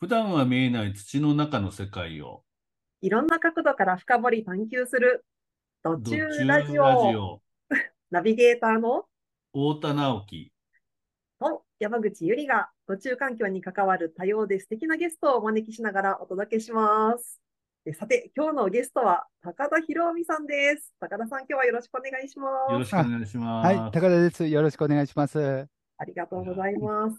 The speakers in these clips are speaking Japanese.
普段は見えない土の中の世界をいろんな角度から深掘り探求する、途途中中ラジラジオ、オナビゲーターの？太田直樹と山口ゆりが途中環境に関わる多様で素敵なゲストをお招きしながらお届けします。でさて、今日のゲストは高田博美さんです。高田さん、今日はよろしくお願いしよます。ろしくお願いします。はい、高田です。よろしくお願いします。ありがとうございます。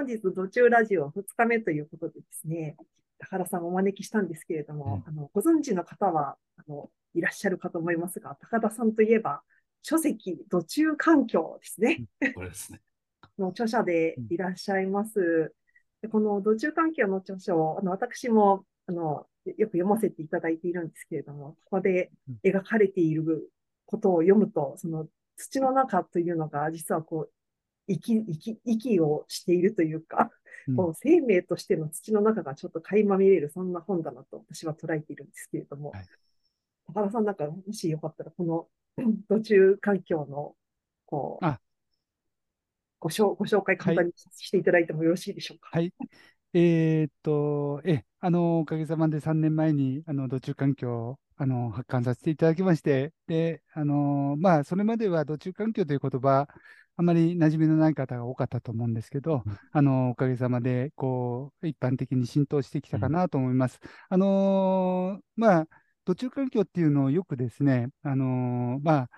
本日、途中ラジオ2日目ということでですね、高田さんをお招きしたんですけれども、あのご存知の方はあのいらっしゃるかと思いますが、高田さんといえば、書籍、途中環境ですね。これですね。の著者でいらっしゃいます。でこの土中環境の著書をあの私もあのよく読ませていただいているんですけれども、ここで描かれていることを読むと、その土の中というのが実はこう息息息をしているというか、うん生命としての土の中がちょっと垣間見れる、そんな本だなと私は捉えているんですけれども、はい高田さんなんかもしよかったら、この 土中環境のこうあご紹ご紹介簡単にしていただいてもよろしいでしょうか？はい。えーっと、え、あの、おかげさまで3年前に、あの、土中環境を、あの、発刊させていただきまして、で、あの、まあ、それまでは土中環境という言葉、あまり馴染みのない方が多かったと思うんですけど、あの、おかげさまで、こう、一般的に浸透してきたかなと思います。あの、まあ、土中環境っていうのをよくですね、あの、まあ、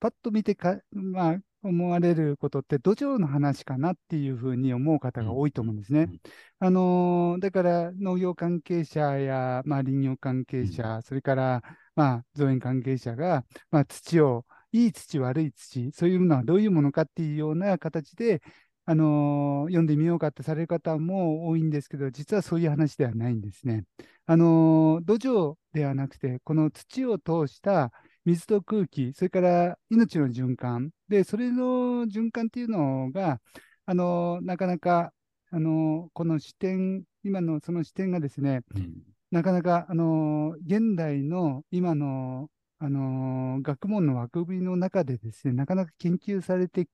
パッと見てか、まあ、思われることって土壌の話かなっていうふうに思う方が多いと思うんですね。うん。あのーだから農業関係者や、まあ、林業関係者、それから、まあ、造園関係者が、まあ、土を、いい土、悪い土、そういうのはどういうものかっていうような形で、あのー読んでみようかってされる方も多いんですけど、実はそういう話ではないんですね。あのー土壌ではなくて、この土を通した水と空気、それから命の循環、で、それの循環っていうのが、あのーなかなか、あのーこの視点、今のその視点がですね、うんなかなか、あのー現代の今の、あのー学問の枠組みの中でですね、なかなか研究されて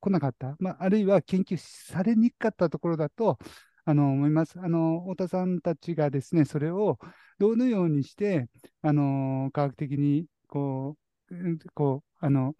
こなかった、まあ、あるいは研究されにくかったところだと、あの思います。あの太田さんたちがですね、それをどのようにして、あの科学的にこう、うんこう、あの、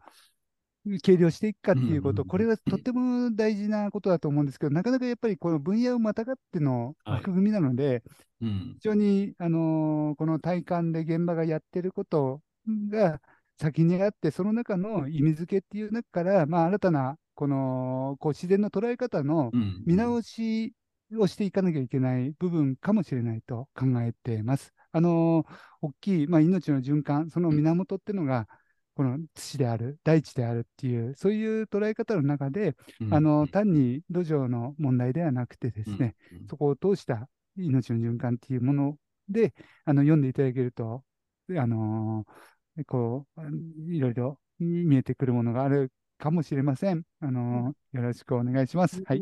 計量していくかっていうこと、これはとっても大事なことだと思うんですけど、なかなかやっぱりこの分野をまたがってのはい。枠組みなので、うん。非常に、あのーこの体感で現場がやってることが先にあって、その中の意味付けっていう中から、まあ、新たなこのこう自然の捉え方のうん。見直しをしていかなきゃいけない部分かもしれないと考えています。あのー大きい、まあ、命の循環、その源っていうのが、この土である、大地であるっていう、そういう捉え方の中で、うん。あの単に土壌の問題ではなくてですね、うん。そこを通した命の循環っていうもので、あの読んでいただけると、あのーこう、いろいろ見えてくるものがあるかもしれません。あのーよろしくお願いします。はい。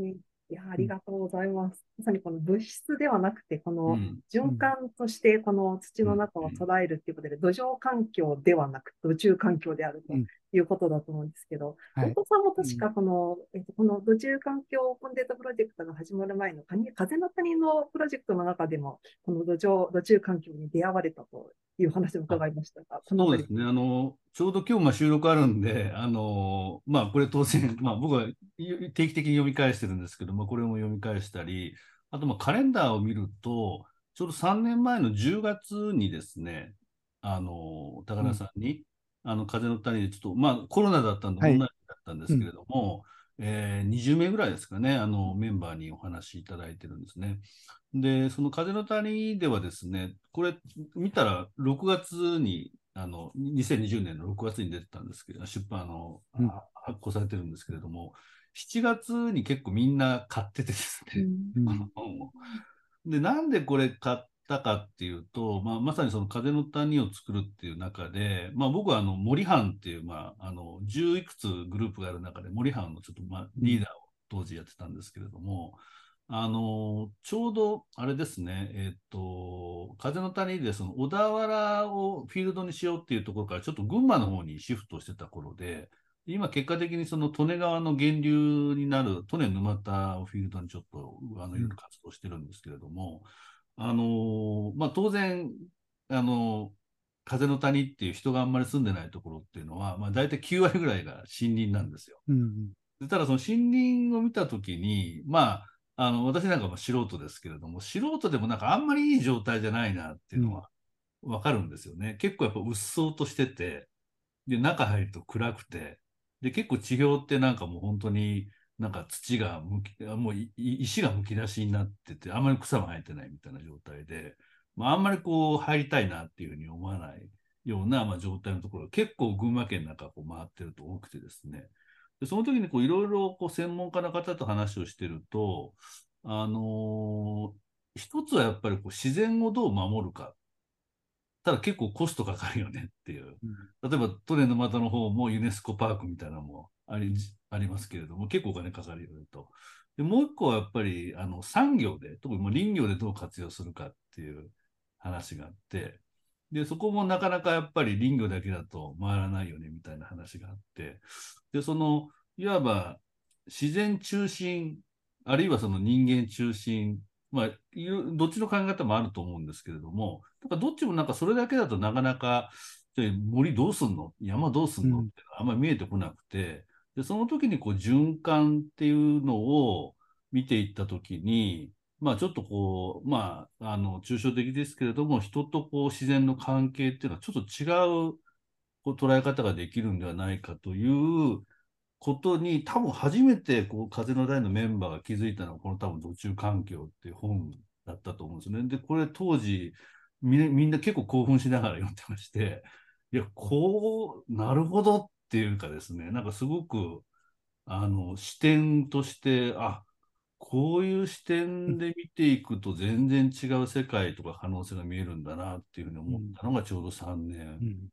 いや、ありがとうございます。まさにこの物質ではなくて、こうのん循環としてこの土の中を捉えるっていうことで、土壌環境ではなく、土中環境であるとうんいうことだと思うんですけど、はい。本当さんも確かこの、えっと、この土中環境コンデータプロジェクトが始まる前の風の谷のプロジェクトの中でも、この土壌、土中環境に出会われたという話を伺いましたが、そうですね。あの、ちょうど今日まあ収録あるんで、あの、まあこれ当然、まあ僕は定期的に読み返してるんですけども、これも読み返したり、あとまあカレンダーを見ると、ちょうど3年前の10月にですね、あの、高田さんに、あの、風の谷でちょっと、まあコロナだったんではい。オンラインだったんですけれども、えー20名ぐらいですかね、あの、メンバーにお話しいただいてるんですね。で、その風の谷ではですね、これ見たら6月に、あの、2020年の6月に出てたんですけど、出版あの、うん。あ発行されてるんですけれども、7月に結構みんな買っててですね、うん。あの本を。で、なんでこれ買ったかっていうと、まあ、まさにその風の谷を作るっていう中で、まあ、僕はあの森藩っていう、まあ、あの10いくつグループがある中で森藩のちょっと、まあ、リーダーを当時やってたんですけれども、あのちょうどあれですね、えっと、風の谷でその小田原をフィールドにしようっていうところからちょっと群馬の方にシフトしてた頃で、今、結果的にその利根川の源流になる利根沼田をフィールドにちょっとあのいろいろ活動してるんですけれども、あのまあ、当然、あの風の谷っていう人があんまり住んでないところっていうのは、まあ、大体9割ぐらいが森林なんですよ。うんでただ、その森林を見たときに、まあ、あの私なんかも素人ですけれども、素人でもなんかあんまりいい状態じゃないなっていうのはわかるんですよね。結構やっぱうっそうとしてて、で、中入ると暗くて、で、結構地表ってなんかもう本当になんか土がむき、もう石がむき出しになってて、あんまり草も生えてないみたいな状態で、まあ、あんまりこう入りたいなっていうふうに思わないような、まあ、状態のところ、結構群馬県の中こう回ってると多くてですね。でその時にいろいろ専門家の方と話をしてると、あのー一つはやっぱりこう自然をどう守るか。ただ結構コストかかるよねっていう。例えばトレの股の方もユネスコパークみたいなのもありありますけれども、結構お金かかるよねと。でもう一個はやっぱりあの産業で、特にもう林業でどう活用するかっていう話があって、で、そこもなかなかやっぱり林業だけだと回らないよねみたいな話があって、で、その、いわば自然中心、あるいはその人間中心、まあ、どっちの考え方もあると思うんですけれども、なんかどっちもなんかそれだけだとなかなか、じゃあ森どうすんの？山どうすんの？うん。ってあんまり見えてこなくて、で、その時にこう循環っていうのを見ていった時に、まあちょっとこう、まあ、あの、抽象的ですけれども、人とこう自然の関係っていうのはちょっと違うこう捉え方ができるんではないかということに、多分初めてこう風の台のメンバーが気づいたのは、この多分土中環境っていう本だったと思うんですよね。で、これ当時、みんなみんな結構興奮しながら読んでまして、いや、こう、なるほどっていうかですね、なんかすごく、あの、視点として、あ、こういう視点で見ていくと全然違う世界とか可能性が見えるんだなっていうふうに思ったのがちょうど3年うん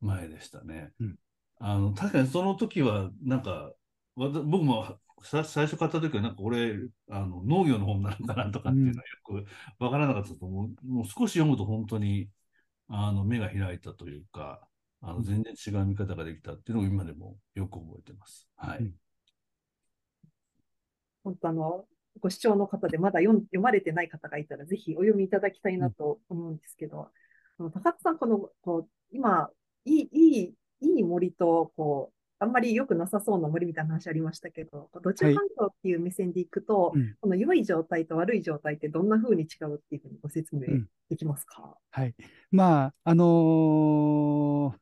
前でしたね。うんあの、確かにその時は、なんか、僕もさ最初買った時は、なんか俺、あの農業の本なのかなとかっていうのはよくわからなかったと思う。もう少し読むと本当に、あの、目が開いたというか、あの、全然違う見方ができたっていうのを今でもよく覚えてます。はい。うん本当あの、ご視聴の方でまだ読ん読まれてない方がいたら、ぜひお読みいただきたいなと思うんですけど、あの高津さん、この、こう、今、いい、いい、いい森と、こう、あんまり良くなさそうな森みたいな話ありましたけど、こう土中環境っていう目線でいくと、うん。この良い状態と悪い状態ってどんな風に違うっていうふうにご説明うん。できますか、はい。まあ、あのー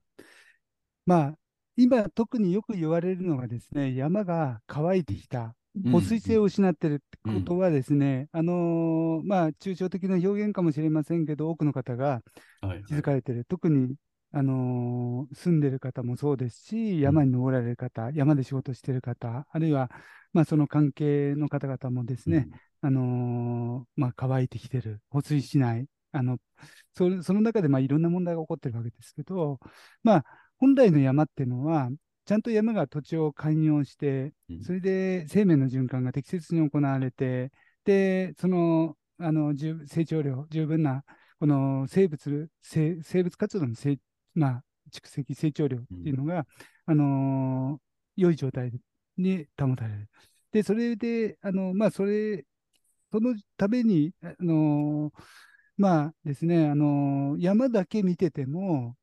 まあ、今特によく言われるのがですね、山が乾いてきた、保水性を失ってるってことはですね、あのーまあ、抽象的な表現かもしれませんけど、多くの方がはい。気づかれてる。特に、あのー住んでる方もそうですし、山に登られる方、山で仕事してる方、あるいは、まあ、その関係の方々もですね、あのーまあ、乾いてきてる、保水しない、あのそその中でまあいろんな問題が起こってるわけですけど、まあ、本来の山っていうのは、ちゃんと山が土地を寛容して、うん。それで生命の循環が適切に行われて、で、その、あの十成長量、十分なこの生物、生生物活動の成、まあ、蓄積、成長量っていうのが、あのー良い状態に保たれる。で、それで、あのまあ、それ、そのために、あのまあですね、あの山だけ見てても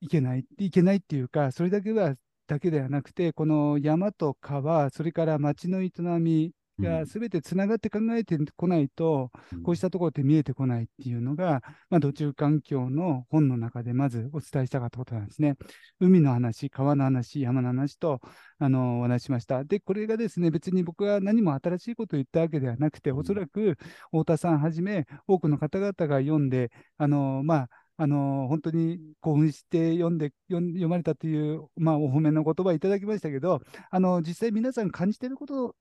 いけない、いけないっていうか、それだけは、だけではなくて、この山と川、それから町の営みがすべてつながって考えてこないと、こうしたところって見えてこないっていうのが、まあ、土中環境の本の中でまずお伝えしたかったことなんですね。海の話、川の話、山の話とあのお話ししました。で、これがですね、別に僕は何も新しいことを言ったわけではなくて、うんおそらく太田さんはじめ、多くの方々が読んで、あのまあ、あの本当に興奮して読んで読まれたという、まあ、お褒めの言葉いただきましたけど、あの実際皆さん感じていること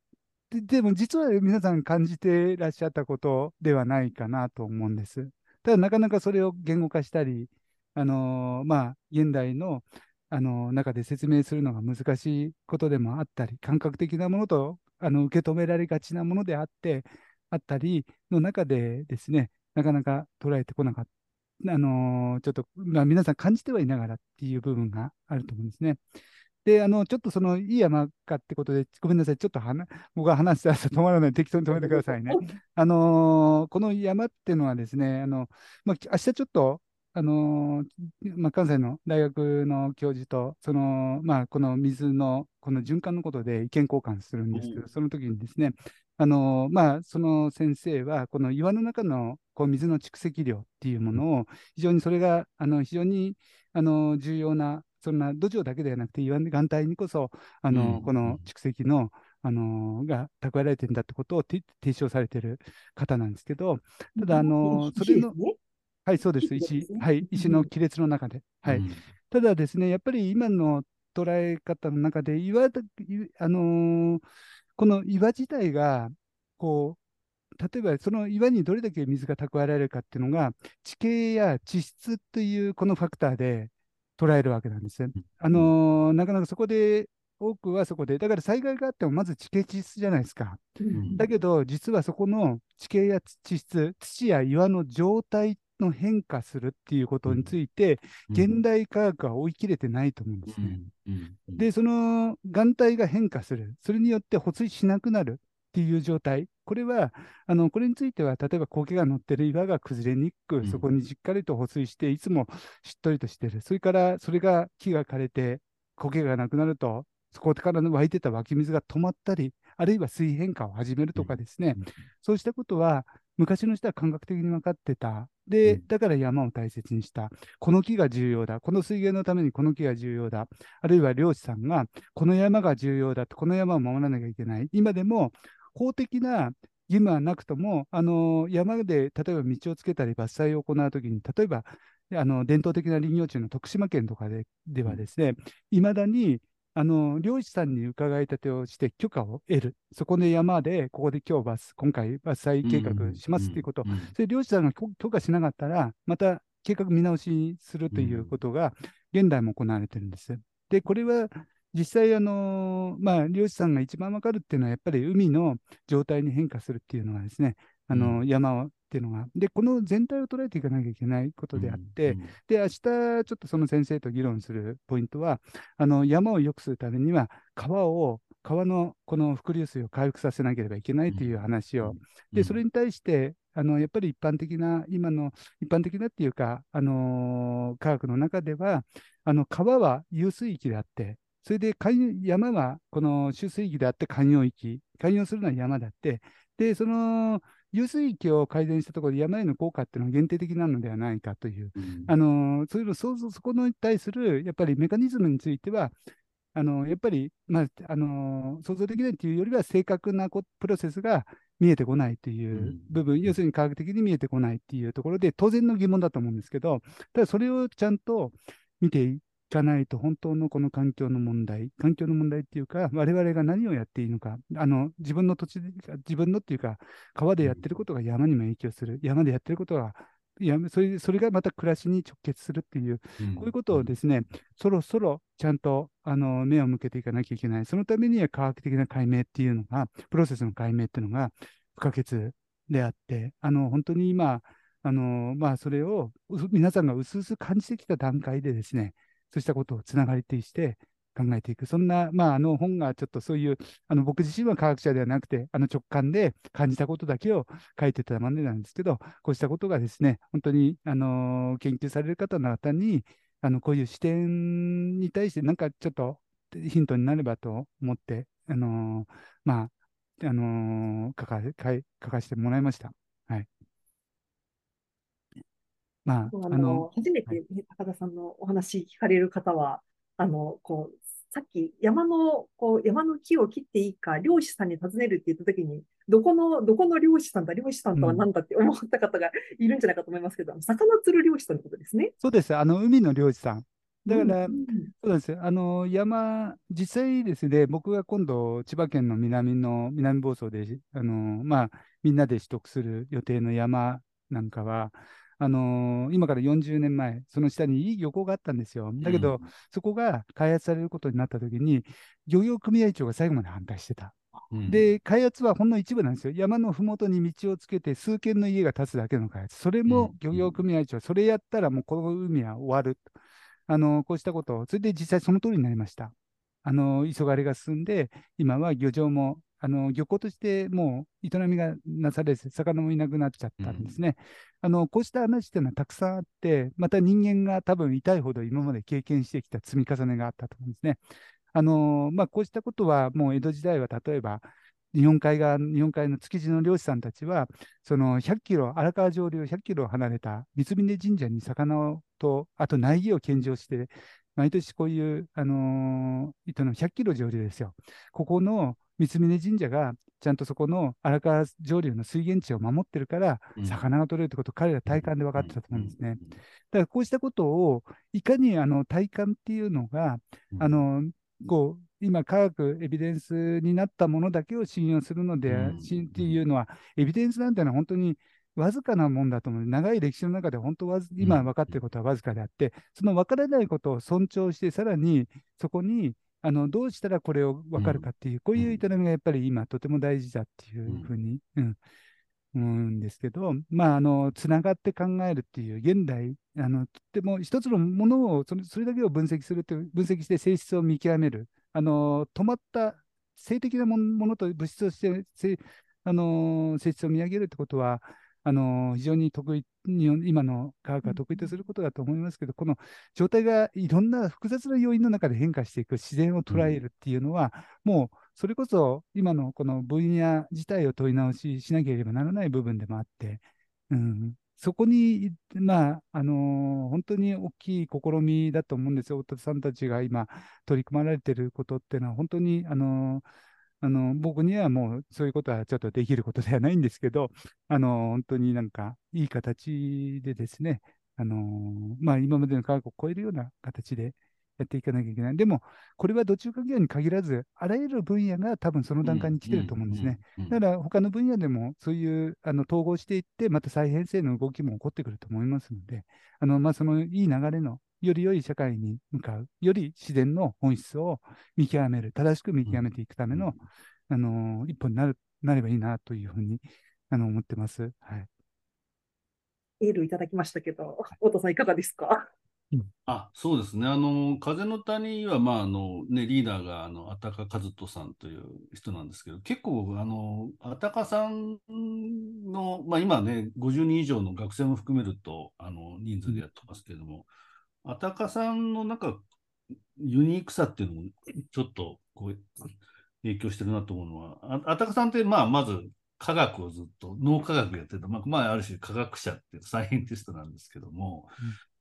ででも実は皆さん感じてらっしゃったことではないかなと思うんです。ただなかなかそれを言語化したり、あのまあ、現代の、あの中で説明するのが難しいことでもあったり、感覚的なものとあの受け止められがちなものであってあったりの中でですね、なかなか捉えてこなかった。あのちょっと、まあ、皆さん感じてはいながらっていう部分があると思うんですね。で、あの、ちょっとその、いい山かってことで、ごめんなさい、ちょっと話僕が話したら止まらない、適当に止めてくださいね。あのーこの山っていうのはですね、あの、まあ、明日ちょっと、あのーまあ、関西の大学の教授と、その、まあ、この水の、この循環のことで意見交換するんですけど、うんその時にですね、あのーまあ、その先生は、この岩の中のこう水の蓄積量っていうものを、非常にそれが、あの、非常に、あの、重要な、そんな土壌だけではなくて、岩岩帯にこそ、あの、うんこの蓄積の、あの、が蓄えられてるんだってことをて提唱されている方なんですけど、ただ、あの、それの、ね、はい、そうです、石はい、石の亀裂の中で。はい。うん。ただですね、やっぱり今の捉え方の中で、岩あのーこの岩自体が、こう、例えばその岩にどれだけ水が蓄えられるかっていうのが、地形や地質というこのファクターで捉えるわけなんですね。あのーなかなかそこで、多くはそこで、だから災害があってもまず地形地質じゃないですか。うん。だけど、実はそこの地形や地質、土や岩の状態の変化するっていうことについて、現代科学は追い切れてないと思うんですね。で、その岩体が変化する、それによって保水しなくなるっていう状態、これは、あのこれについては、例えば苔が乗ってる岩が崩れにくく、うんそこにしっかりと保水して、いつもしっとりとしてる、それからそれが木が枯れて、苔がなくなると、そこから湧いてた湧き水が止まったり、あるいは水変化を始めるとかですね、うんそうしたことは、昔の人は感覚的に分かってた。で、うんだから山を大切にした。この木が重要だ。この水源のためにこの木が重要だ。あるいは漁師さんが、この山が重要だと、この山を守らなきゃいけない。今でも法的な義務はなくとも、あの山で例えば道をつけたり伐採を行うときに、例えばあの伝統的な林業地の徳島県とかでではですね、いまだにあの漁師さんに伺い立てをして許可を得る。そこで山で、ここで今日伐、今回伐採計画しますっていうこと。それ漁師さんが許許可しなかったら、また計画見直しするということが、現代も行われてるんです。で、これは実際、あのまあ、漁師さんが一番わかるっていうのは、やっぱり海の状態に変化するっていうのはですね、あの山っていうのが、で、この全体を捉えていかなきゃいけないことであって、うん。で、明日ちょっとその先生と議論するポイントは、あの山を良くするためには、川を、川のこの伏流水を回復させなければいけないという話を、で、それに対して、あのやっぱり一般的な、今の一般的なっていうか、あのー科学の中では、あの川は遊水域であって、それで山はこの集水域であって環洋域、環洋するのは山であって、で、その遊水域を改善したところで山への効果っていうのは限定的なのではないかという、うん。あのそういうのそそそこに対するやっぱりメカニズムについては、あのやっぱり、まああの想像できないというよりは正確なこプロセスが見えてこないといううん。部分、要するに科学的に見えてこないっていうところで、当然の疑問だと思うんですけど、ただそれをちゃんと見ていかないと、本当のこの環境の問題、環境の問題っていうか、我々が何をやっていいのか、あの自分の土地で、自分のっていうか、川でやってることが山にも影響する、山でやってることが、いやそれそれがまた暮らしに直結するっていう、こういうことをですね、そろそろちゃんとあの目を向けていかなきゃいけない。そのためには科学的な解明っていうのが、プロセスの解明っていうのが不可欠であって、あの本当に今、あのまあ、それをう皆さんがうすうす感じてきた段階でですね、そうしたことをつながりとして考えていく。そんな、まあ、あの本がちょっとそういう、あの僕自身は科学者ではなくて、あの直感で感じたことだけを書いてたまでなんですけど、こうしたことがですね、本当に、あの研究される方の方に、あのこういう視点に対して、なんかちょっとヒントになればと思って、あのまあ、あの書か書かせてもらいました。はい。まあ、ああのの、初めて、ね、高田さんのお話聞かれる方は、あの、こう、さっき山の、こう、山の木を切っていいか、漁師さんに尋ねるって言ったときに、どこの、どこの漁師さんだ、漁師さんとは何だって思った方がいるんじゃないかと思いますけど、あの魚釣る漁師さんのことですね。そうです。あの、海の漁師さん。だから、うんですよ。あの、山、実際ですね、僕が今度、千葉県の南の、南房総で、あの、まあ、みんなで取得する予定の山なんかは、あの今から40年前、その下にいい漁港があったんですよ。だけど、そこが開発されることになったときに、漁業組合長が最後まで反対してた。うん、で、開発はほんの一部なんですよ。山のふもとに道をつけて、数軒の家が建つだけの開発。それも漁業組合長、それやったらもうこの海は終わる。あのこうしたことを、それで実際その通りになりました。あの急がれが進んで、今は漁場もあの漁港としてもう営みがなされず、魚もいなくなっちゃったんですね。あのこうした話っていうのはたくさんあって、また人間が多分痛いほど今まで経験してきた積み重ねがあったと思うんですね。あのまあ、こうしたことはもう江戸時代は例えば日本海側、日本海の築地の漁師さんたちは、その100キロ、荒川上流100キロ離れた三峯神社に魚と、あと苗木を献上して、毎年こういう、あのー、糸の100キロ上流ですよ。ここの三峯神社がちゃんとそこの荒川上流の水源地を守ってるから、魚が取れるってことを彼ら体感で分かってたと思うんですね。だからこうしたことをいかにあの体感っていうのが、あのこう今、科学、エビデンスになったものだけを信用するので、うん、っていうのは、エビデンスなんてのは本当にわずかなもんだと思う。長い歴史の中で本当は、今分かっていることはわずかであって、その分からないことを尊重して、さらにそこにあのどうしたらこれを分かるかっていう、こういう営みがやっぱり今、とても大事だっていうふうに、うん、思うんですけど、まあ、あの、つながって考えるっていう、現代、あの、とっても一つのものをそれ、それだけを分析するという、分析して性質を見極める、あの、止まった性的なものと物質としてあの性質を見上げるってことは、あの非常に得意、今の科学が得意とすることだと思いますけど、この状態がいろんな複雑な要因の中で変化していく自然を捉えるっていうのは、うん、もうそれこそ今のこの分野自体を問い直ししなければならない部分でもあって、うん、そこに、まあ、あのー、本当に大きい試みだと思うんですよ。大田さんたちが今取り組まれていることっていうのは、本当に、あのーあの、僕にはもうそういうことはちょっとできることではないんですけど、あの、本当になんかいい形でですね、あの、まあ今までの科学を超えるような形でやっていかなきゃいけない。でも、これは土中環境に限らず、あらゆる分野が多分その段階に来てると思うんですね。だから他の分野でもそういうあの統合していって、また再編成の動きも起こってくると思いますので、あのまあ、そのいい流れのより良い社会に向かう、より自然の本質を見極める、正しく見極めていくための、あの一歩になるなればいいなというふうにあの思ってます。はい。エールいただきましたけど、太田さんいかがですか？あ、そうですね。あの、風の谷は、まあ、あの、ね、リーダーが、あの、あたか和人さんという人なんですけど、結構、あの、あたかさんの、まあ、今ね、50人以上の学生も含めると、あの、人数でやってますけれども、あたかさんのなんか、ユニークさっていうのも、ちょっと、こう、影響してるなと思うのは、あたかさんって、まあ、まず、科学をずっと、脳科学やってた、まあ、まあ、ある種科学者っていうサイエンティストなんですけども、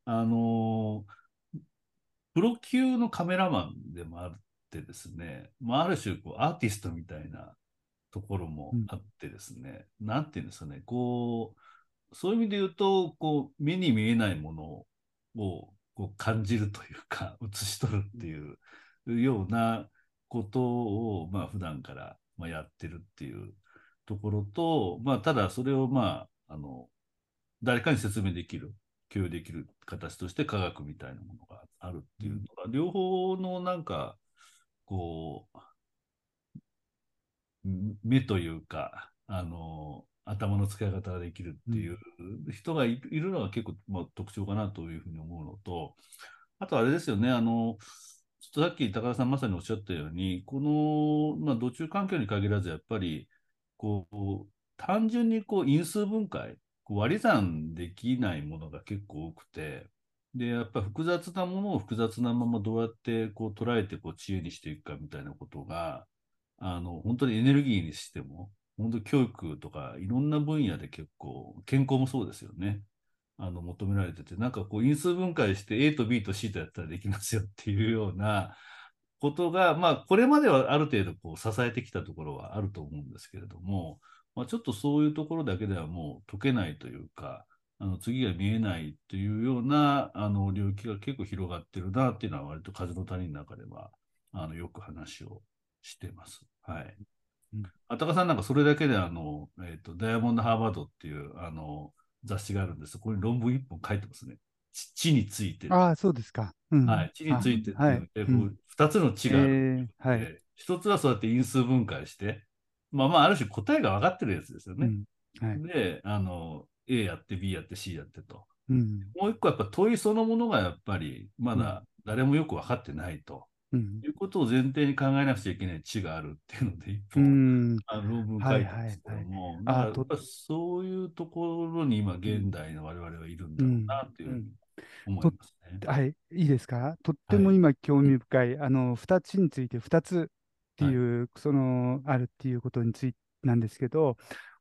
あのプロ級のカメラマンでもあってですね、まあ、ある種こうアーティストみたいなところもあってですね、うん、なんていうんですかね、こう、そういう意味で言うと、こう、目に見えないものをこう感じるというか、映し取るっていうようなことを、まあ、普段からまやってるっていうところと、まあ、ただそれを、まあ、あの、誰かに説明できる共有できる形として科学みたいなものがあるっていうのが、両方のなんか、こう、目というか、あの、頭の使い方ができるっていう人がいるのが結構、まあ、特徴かなというふうに思うのと、あとあれですよね、あの、ちょっとさっき高田さんまさにおっしゃったように、この、まあ、土中環境に限らず、やっぱり、こう、単純にこう因数分解割り算できないものが結構多くて、で、やっぱ複雑なものを複雑なままどうやってこう捉えてこう知恵にしていくかみたいなことが、あの、本当にエネルギーにしても、本当教育とかいろんな分野で結構、健康もそうですよね。あの、求められてて、なんかこう因数分解して A と B と C とやったらできますよ っていうようなことが、まあ、これまではある程度こう支えてきたところはあると思うんですけれども、まあ、ちょっとそういうところだけではもう解けないというか、あの次が見えないというようなあの領域が結構広がってるなっていうのは割と風の谷の中ではあのよく話をしてます。はい。あたかさんなんかそれだけであの、えっ、ー、と、ダイヤモンドハーバードっていうあの雑誌があるんです。そこに論文一本書いてますね。地について。ああ、そうですか。うん、はい。地についてっていう、二、つの地がある、えー、はい。一つはそうやって因数分解して、まあまあ、ある種答えが分かってるやつですよね。うんはい、で、あの、A やって B やって C やってと。うん、もう一個やっぱ問いそのものがやっぱりまだ誰もよく分かってないと。うん。いうことを前提に考えなくちゃいけない地があるっていうので、一う本、ん。あの論文書いたんですけども、だはいはいはい。そういうところに今、現代の我々はいるんだろうなっていうふうに思いますね。はい、いいですか？とっても今興味深い、あの、二つについて二つっていう、その、あるっていうことについてなんですけど、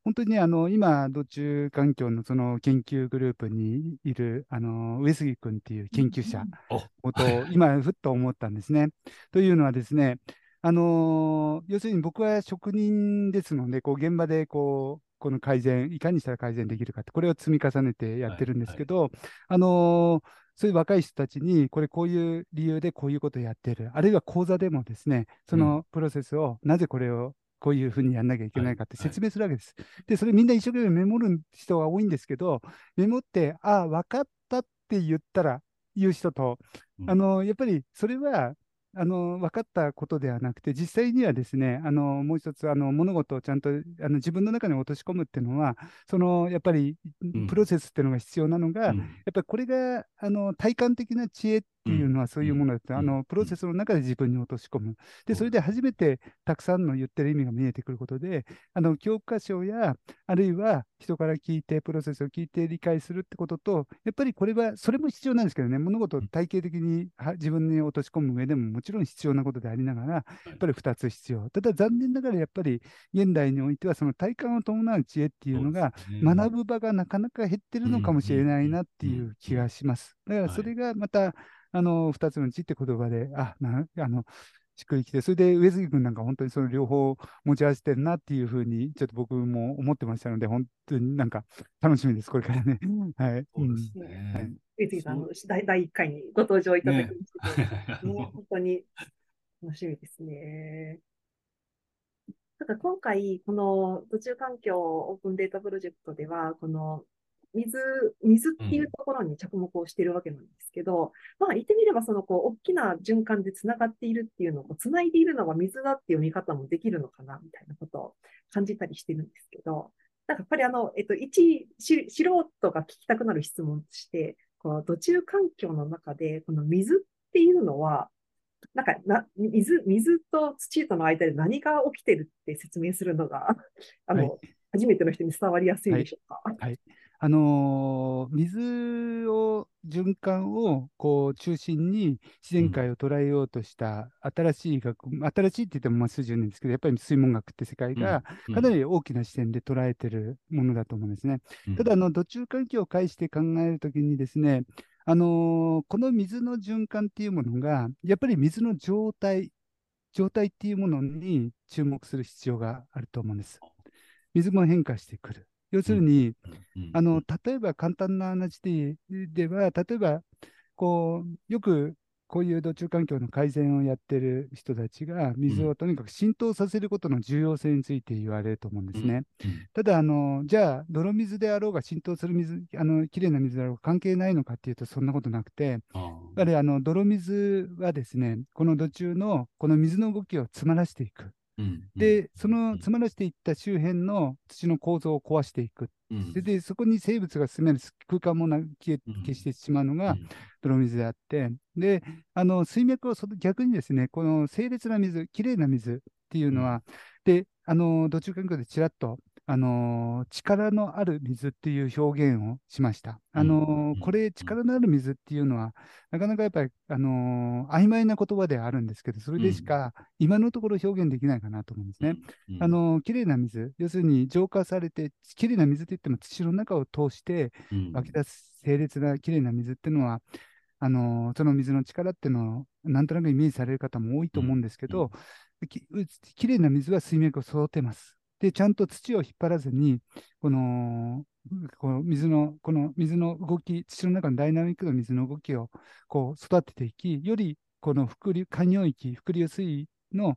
本当にねあの、今、土中環境のその研究グループにいる、あの、上杉君っていう研究者おことを今、ふっと思ったんですね。というのはですね、あの要するに僕は職人ですので、こう現場でこうこの改善、いかにしたら改善できるかって、これを積み重ねてやってるんですけど、あのそういう若い人たちに、これこういう理由でこういうことをやってる、あるいは講座でもですね、そのプロセスを、なぜこれをこういうふうにやんなきゃいけないかって説明するわけです。で、それみんな一生懸命メモる人が多いんですけど、メモって、ああ、分かったって言ったら、言う人と、うん。あのやっぱりそれはあの分かったことではなくて、実際にはですね、あのもう一つあの、物事をちゃんとあの自分の中に落とし込むっていうのは、そのやっぱりん。プロセスっていうのが必要なのが、うん。やっぱりこれがあの体感的な知恵っていうのはそういうものだって、うん。あのプロセスの中で自分に落とし込む。で、それで初めてたくさんの言ってる意味が見えてくることで、あの教科書や、あるいは人から聞いて、プロセスを聞いて理解するってことと、やっぱりこれは、それも必要なんですけどね、物事を体系的には自分に落とし込む上でももちろん必要なことでありながら、やっぱり2つ必要。ただ残念ながらやっぱり現代においては、その体感を伴う知恵っていうのが、学ぶ場がなかなか減ってるのかもしれないなっていう気がします。だからそれがまた、あの2つの知って言葉で、あ、なあの、しっくりきて、それで上杉君なんか本当にその両方持ち合わせてるなっていうふうに、ちょっと僕も思ってましたので、本当になんか楽しみです、これからね。はい。そうですうんね。はい上杉さんの第第1回にご登場いただきまして、ねね 本当に楽しみですね。ただ今回、この途中環境オープンデータプロジェクトでは、この水、水っていうところに着目をしているわけなんですけど、まあ言ってみれば、そのこう、大きな循環でつながっているっていうのを、つないでいるのが水だっていう見方もできるのかな、みたいなことを感じたりしてるんですけど、なんかやっぱりあの、えっと、一、し素人が聞きたくなる質問として、この土中環境の中で、この水っていうのは、なんかな水、水と土との間で何が起きてるって説明するのが、あの、はい。初めての人に伝わりやすいでしょうか？あのー水を、循環をこう中心に自然界を捉えようとした新しい学、新しいって言ってもまあ数十年ですけど、やっぱり水文学って世界がかなり大きな視点で捉えてるものだと思うんですね。ただ、あの、土中環境を介して考えるときにですね、あのーこの水の循環っていうものが、やっぱり水の状態、状態っていうものに注目する必要があると思うんです。水も変化してくる。要するに、あの、例えば簡単な話ででは、例えば、こう、よくこういう土中環境の改善をやってる人たちが、水をとにかく浸透させることの重要性について言われると思うんですね。ただ、あの、じゃあ、泥水であろうが浸透する水、あの、きれいな水であろうが関係ないのかっていうと、そんなことなくて、やっぱりあの、泥水はですね、この土中の、この水の動きを詰まらせていく。で、その詰まらせていった周辺の土の構造を壊していく。で、でそこに生物が住める空間もな消え消してしまうのが泥水であって、で、あの水脈をそ逆にですね、この清冽な水、きれいな水っていうのは、で、あの土中環境でちらっと、あの力のある水っていう表現をしました。あのこれ、力のある水っていうのは、なかなかやっぱり、あの曖昧な言葉ではあるんですけど、それでしか今のところ表現できないかなと思うんですね。あの綺麗な水、要するに浄化されて、綺麗な水といっても土の中を通して湧き出す清冽な綺麗な水っていうのは、あのその水の力っていうのをなんとなくイメージされる方も多いと思うんですけど、き綺麗な水は水脈を育てます。で、ちゃんと土を引っ張らずに、この、この水の、この水の動き、土の中のダイナミックな水の動きをこう育てていき、よりこの伏流、下流域、伏流水の、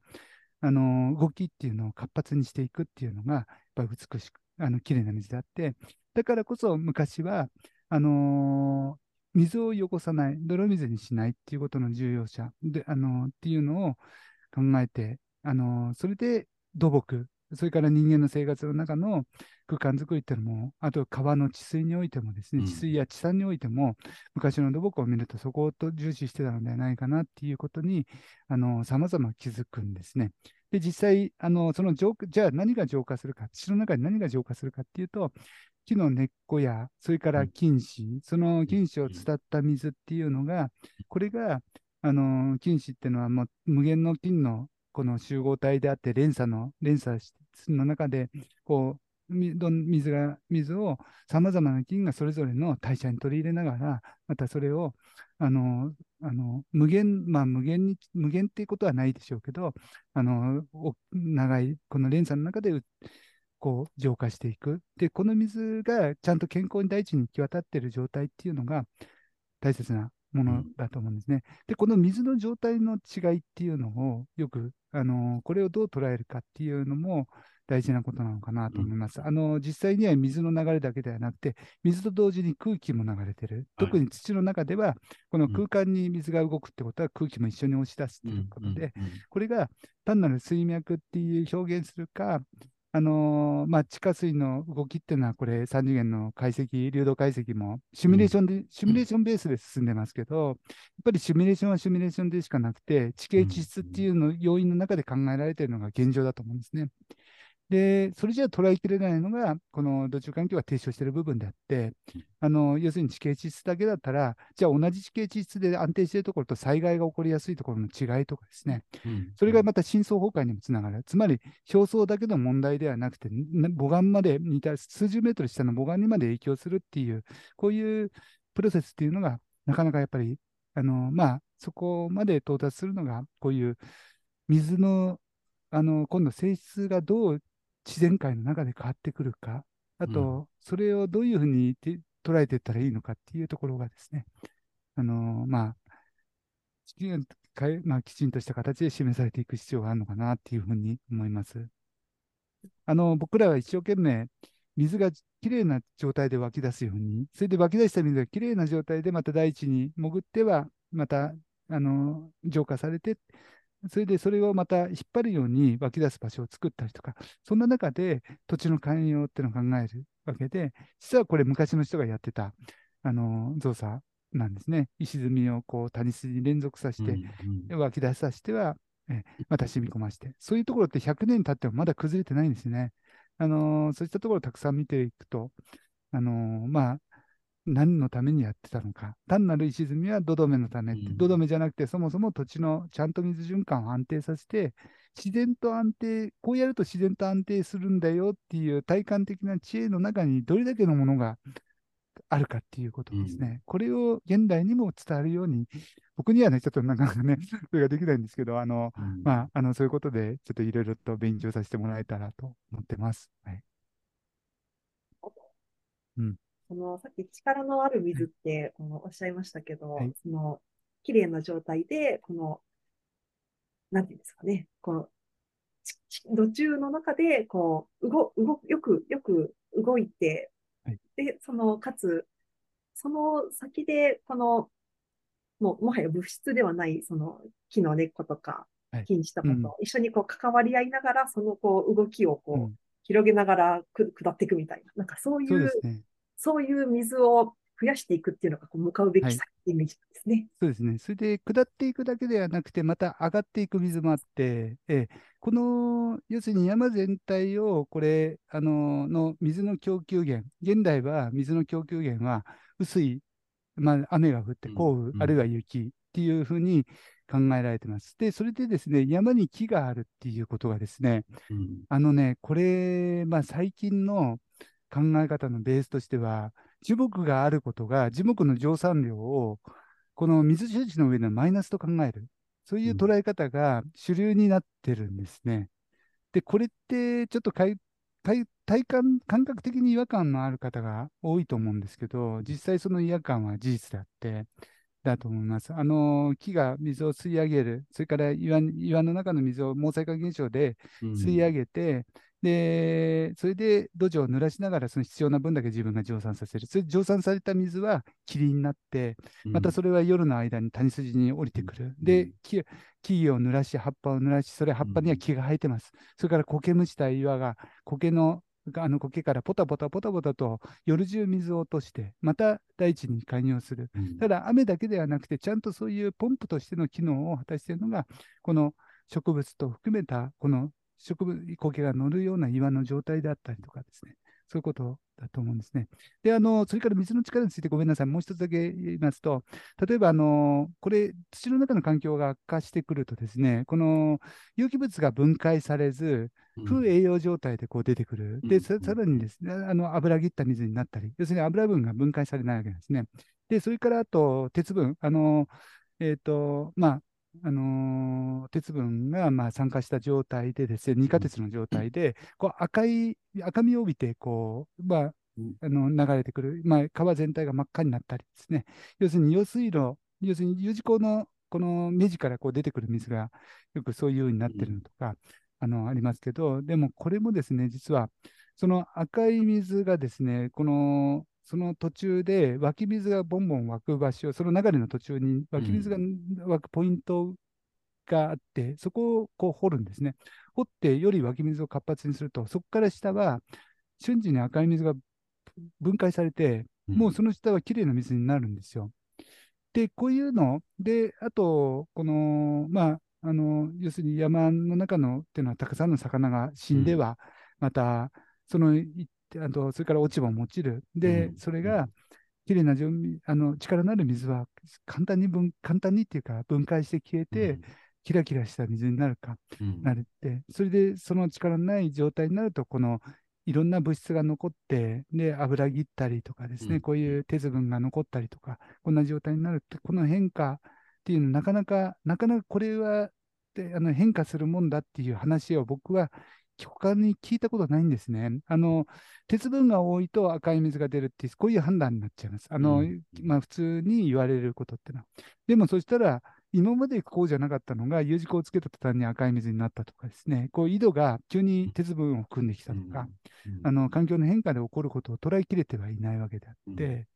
あの動きっていうのを活発にしていくっていうのが、やっぱ美しく、あの綺麗な水であって、だからこそ昔は、あのー水を汚さない、泥水にしないっていうことの重要さで、あのっていうのを考えて、あのそれで土木、それから人間の生活の中の空間づくりっていうのも、あと川の治水においてもですね、うん。治水や地産においても、昔の土木を見るとそこをと重視してたのではないかなっていうことに、あの、様々気づくんですね。で、実際、あの、その浄化、じゃあ何が浄化するか、土の中に何が浄化するかっていうと、木の根っこや、それから菌糸、その菌糸を伝った水っていうのが、これが、あの、菌糸っていうのはもう無限の菌のこの集合体であって、連鎖の、連鎖の中で、こう、水が、水をさまざまな菌がそれぞれの代謝に取り入れながら、またそれを、あの、あの無限、まあ無限に、無限っていうことはないでしょうけど、あの、長い、この連鎖の中で、こう、浄化していく。で、この水がちゃんと健康に大地に行き渡っている状態っていうのが大切なものだと思うんですね。で、この水の状態の違いっていうのをよく、あの、これをどう捉えるかっていうのも大事なことなのかなと思います。あの、実際には水の流れだけではなくて、水と同時に空気も流れてる。特に土の中では、この空間に水が動くってことは空気も一緒に押し出すということで、これが単なる水脈っていう表現するか、あのーまあ、地下水の動きっていうのは、これ、3次元の解析、流動解析も、シミュレーションで、シミュレーションベースで進んでますけど、やっぱりシミュレーションはシミュレーションでしかなくて、地形地質っていうの要因の中で考えられているのが現状だと思うんですね。で、それじゃ捉えきれないのが、この土中環境が提唱している部分であって、あの要するに地形地質だけだったら、じゃあ同じ地形地質で安定しているところと災害が起こりやすいところの違いとかですね、それがまた深層崩壊にもつながる。つまり、表層だけの問題ではなくて、母岸まで似た数十メートル下の母岸にまで影響するっていう、こういうプロセスっていうのが、なかなかやっぱり、あのまあ、そこまで到達するのが、こういう水の、あの今度性質がどう自然界の中で変わってくるか、あと、それをどういうふうに捉えていったらいいのかっていうところがですね、あのまあ、まあ、きちんとした形で示されていく必要があるのかなっていうふうに思います。あの僕らは一生懸命、水がきれいな状態で湧き出すように、それで湧き出した水がきれいな状態でまた大地に潜っては、またあの浄化されて、それでそれをまた引っ張るように湧き出す場所を作ったりとか、そんな中で土地の寛容っていうのを考えるわけで、実はこれ昔の人がやってたあの造作なんですね。石積みをこう谷筋に連続させて、湧き出させては、えまた染み込まして、そういうところって100年経ってもまだ崩れてないんですね。あのー、そういったところをたくさん見ていくと、あのー、まあ、何のためにやってたのか。単なる石積みは土留めのためって、土留めじゃなくて、そもそも土地のちゃんと水循環を安定させて、自然と安定、こうやると自然と安定するんだよっていう体感的な知恵の中にどれだけのものがあるかっていうことですね。うん、これを現代にも伝わるように、僕にはね、ちょっとなかなかね、それができないんですけど、あの、うん、まあ、あの、そういうことで、ちょっといろいろと勉強させてもらえたらと思ってます。はい。うん。その、さっき力のある水って、このおっしゃいましたけど、はい、その、綺麗な状態で、この、なんていうんですかね、この、土中の中で、こう、動、動、よく、よく動いて、はい、で、その、かつ、その先で、この、もう、もはや物質ではない、その、木の根っことか、菌糸とかと一緒にこう関わり合いながら、そのこう動きをこう、うん、広げながらく下っていくみたいな、なんかそういう、そう,、ね、そういう水を増やしていくっていうのがこう向かうべき先イメージですね、はい。そうですね。それで下っていくだけではなくて、また上がっていく水もあって、えこの要するに山全体をこれあのの水の供給源、現代は水の供給源は薄い、まあ、雨が降って降雨、うん、あるいは雪っていうふうに考えられてます。で、それでですね、山に木があるっていうことがですね、うん、あのね、これ、まあ、最近の考え方のベースとしては、樹木があることが、樹木の蒸散量を、この水周知の上でマイナスと考える。そういう捉え方が主流になってるんですね。で、これってちょっと体感、感覚的に違和感のある方が多いと思うんですけど、実際その違和感は事実であって、だと思います。あの木が水を吸い上げる、それから岩岩の中の水を毛細化現象で吸い上げて、で、それで土壌を濡らしながら、その必要な分だけ自分が蒸散させる。それで蒸散された水は霧になって、またそれは夜の間に谷筋に降りてくる。で、木木を濡らし、葉っぱを濡らし、それ葉っぱには木が生えてます。それから苔むした岩が苔のあの苔からポタポタポタポタと夜中水を落として、また大地に介入する。うんただ、雨だけではなくて、ちゃんとそういうポンプとしての機能を果たしているのが、この植物と含めた、この植物、苔が乗るような岩の状態であったりとかですね、そういうことだと思うんですね。で、あの、それから水の力についてごめんなさい、もう一つだけ言いますと、例えば、あの、これ、土の中の環境が悪化してくるとですね、この有機物が分解されず、風栄養状態でこう出てくる。で、うんささらにですね、あの油切った水になったり、要するに油分が分解されないわけですね。で、それからあと鉄分、あの、えっ、と、まあ、あのー鉄分がまあ酸化した状態でですね、二価鉄の状態で、こう赤い、赤みを帯びて、こう、まあうん、あの流れてくる、まあ、川全体が真っ赤になったりですね、要するに用水路、要するに U 字溝のこの目地からこう出てくる水がよくそういうようになってるのとか、あのありますけど、でもこれもですね、実はその赤い水がですね、このその途中で湧き水がボンボン湧く場所、その流れの途中に湧き水が湧くポイントがあって、そこをこう掘るんですね。掘ってより湧き水を活発にすると、そこから下は瞬時に赤い水が分解されて、もうその下はきれいな水になるんですよ。で、こういうの、で、あと、この、まあ、あの、要するに山の中のっていうのはたくさんの魚が死んでは、また、その、いあと、それから落ち葉も落ちる。でう、ん。それが、きれいな状あの力のある水は簡単に分、簡単にっていうか、分解して消えて、キラキラした水になるか、うん。なるって、それでその力のない状態になると、このいろんな物質が残って、で、油切ったりとかですね、うん。こういう鉄分が残ったりとか、こんな状態になるって、この変化っていうの、なかなか、なかなかこれはであの変化するもんだっていう話を僕は他に聞いたことないんですね。あの、鉄分が多いと赤い水が出るっていう、こういう判断になっちゃいます。あの、うん。まあ普通に言われることってのは。でもそしたら、今までこうじゃなかったのが、U 字工をつけた途端に赤い水になったとかですね、こう井戸が急に鉄分を含んできたとか、うん。あの環境の変化で起こることを捉えきれてはいないわけであって、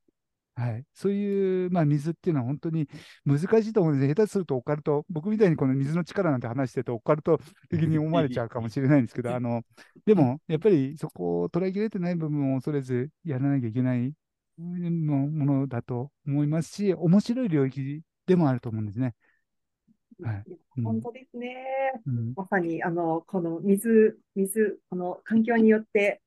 はい、そういう、まあ、水っていうのは本当に難しいと思うんですね。下手するとオカルト、僕みたいにこの水の力なんて話してるとオカルト的に思われちゃうかもしれないんですけど、あのでもやっぱりそこを捉えきれてない部分を恐れずやらなきゃいけないうんもものだと思いますし、面白い領域でもあると思うんですね。はいうん本当ですね。うんまさに、あの、この水、水、この環境によって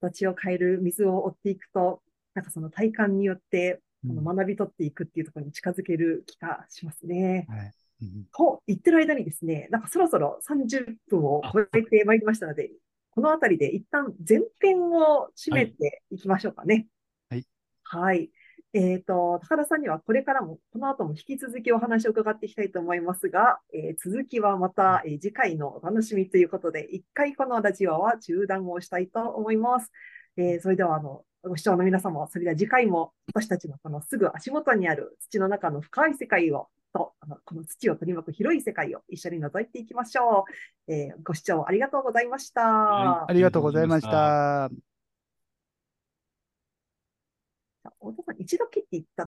土地を変える水を追っていくと、なんかその体感によって、学び取っていくっていうところに近づける気がしますね。はいうんと言ってる間にですね、なんかそろそろ30分を超えてまいりましたので、このあたりで一旦前編を締めていきましょうかね。はい。はい。えっと、高田さんにはこれからも、この後も引き続きお話を伺っていきたいと思いますが、えー続きはまた、えー次回のお楽しみということで、一回このラジオは中断をしたいと思います。えーそれでは、あの、ご視聴の皆様、それでは次回も私たちのこのすぐ足元にある土の中の深い世界を、と、あのこの土を取り巻く広い世界を一緒に覗いていきましょう。えーご視聴ありがとうございました。はありがとうございました。太田さん、一度切っていった